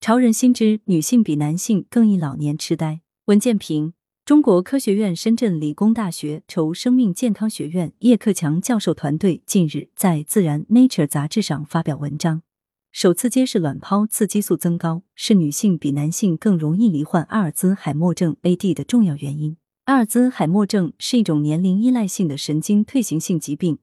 潮人心知女性比男性更易老年痴呆。文件评：中国科学院深圳理工大学筹生命健康学院叶克强教授团队近日在《自然》Nature 杂志上发表文章，首次揭示卵泡刺激素增高是女性比男性更容易罹患阿尔兹海默症 （AD） 的重要原因。阿尔兹海默症是一种年龄依赖性的神经退行性疾病，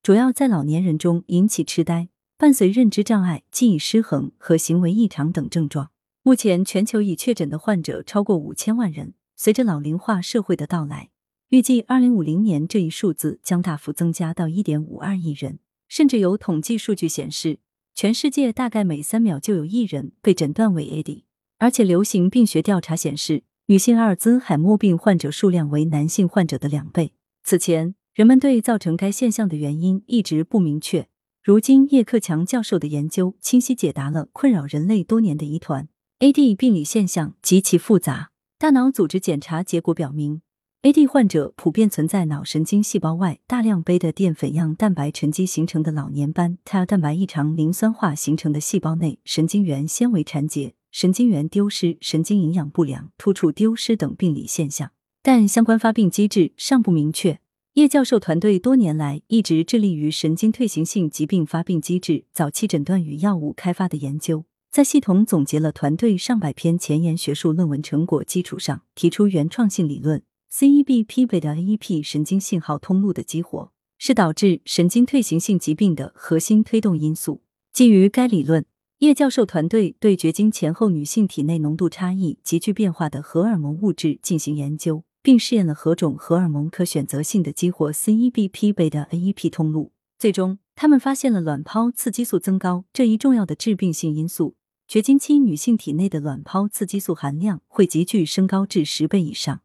主要在老年人中引起痴呆。伴随认知障碍、记忆失衡和行为异常等症状。目前，全球已确诊的患者超过五千万人。随着老龄化社会的到来，预计二零五零年这一数字将大幅增加到一点五二亿人。甚至有统计数据显示，全世界大概每三秒就有一人被诊断为 AD。而且，流行病学调查显示，女性阿尔兹海默病患者数量为男性患者的两倍。此前，人们对造成该现象的原因一直不明确。如今，叶克强教授的研究清晰解答了困扰人类多年的疑团。AD 病理现象极其复杂。大脑组织检查结果表明，AD 患者普遍存在脑神经细胞外大量杯的淀粉样蛋白沉积形成的老年斑、胎儿蛋白异常磷酸化形成的细胞内神经元纤维缠结、神经元丢失、神经营养不良、突触丢失等病理现象，但相关发病机制尚不明确。叶教授团队多年来一直致力于神经退行性疾病发病机制、早期诊断与药物开发的研究，在系统总结了团队上百篇前沿学术论文成果基础上，提出原创性理论：CEBP 贝的 AEP 神经信号通路的激活是导致神经退行性疾病的核心推动因素。基于该理论，叶教授团队对绝经前后女性体内浓度差异急剧变化的荷尔蒙物质进行研究。并试验了何种荷尔蒙可选择性的激活 CEBP 贝的 NEP 通路，最终他们发现了卵泡刺激素增高这一重要的致病性因素。绝经期女性体内的卵泡刺激素含量会急剧升高至十倍以上，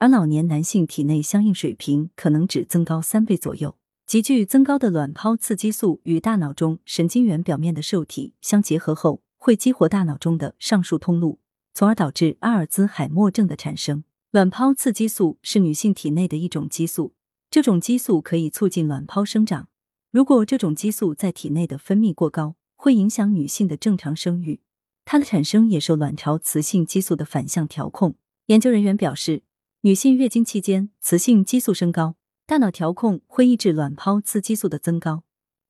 而老年男性体内相应水平可能只增高三倍左右。急剧增高的卵泡刺激素与大脑中神经元表面的受体相结合后，会激活大脑中的上述通路，从而导致阿尔兹海默症的产生。卵泡刺激素是女性体内的一种激素，这种激素可以促进卵泡生长。如果这种激素在体内的分泌过高，会影响女性的正常生育。它的产生也受卵巢雌性激素的反向调控。研究人员表示，女性月经期间雌性激素升高，大脑调控会抑制卵泡刺激素的增高。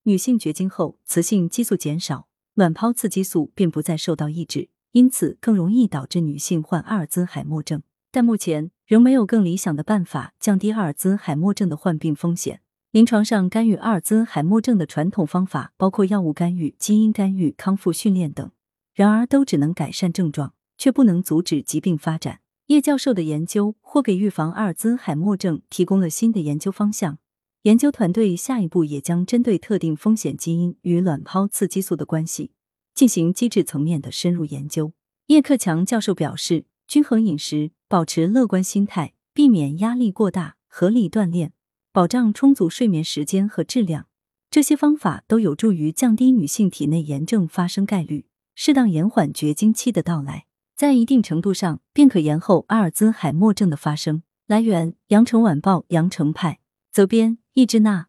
女性绝经后，雌性激素减少，卵泡刺激素便不再受到抑制，因此更容易导致女性患阿尔兹海默症。但目前仍没有更理想的办法降低阿尔兹海默症的患病风险。临床上干预阿尔兹海默症的传统方法包括药物干预、基因干预、康复训练等，然而都只能改善症状，却不能阻止疾病发展。叶教授的研究或给预防阿尔兹海默症提供了新的研究方向。研究团队下一步也将针对特定风险基因与卵泡刺激素的关系进行机制层面的深入研究。叶克强教授表示。均衡饮食，保持乐观心态，避免压力过大，合理锻炼，保障充足睡眠时间和质量，这些方法都有助于降低女性体内炎症发生概率，适当延缓绝经期的到来，在一定程度上便可延后阿尔兹海默症的发生。来源：羊城晚报羊城派，责编：易之娜。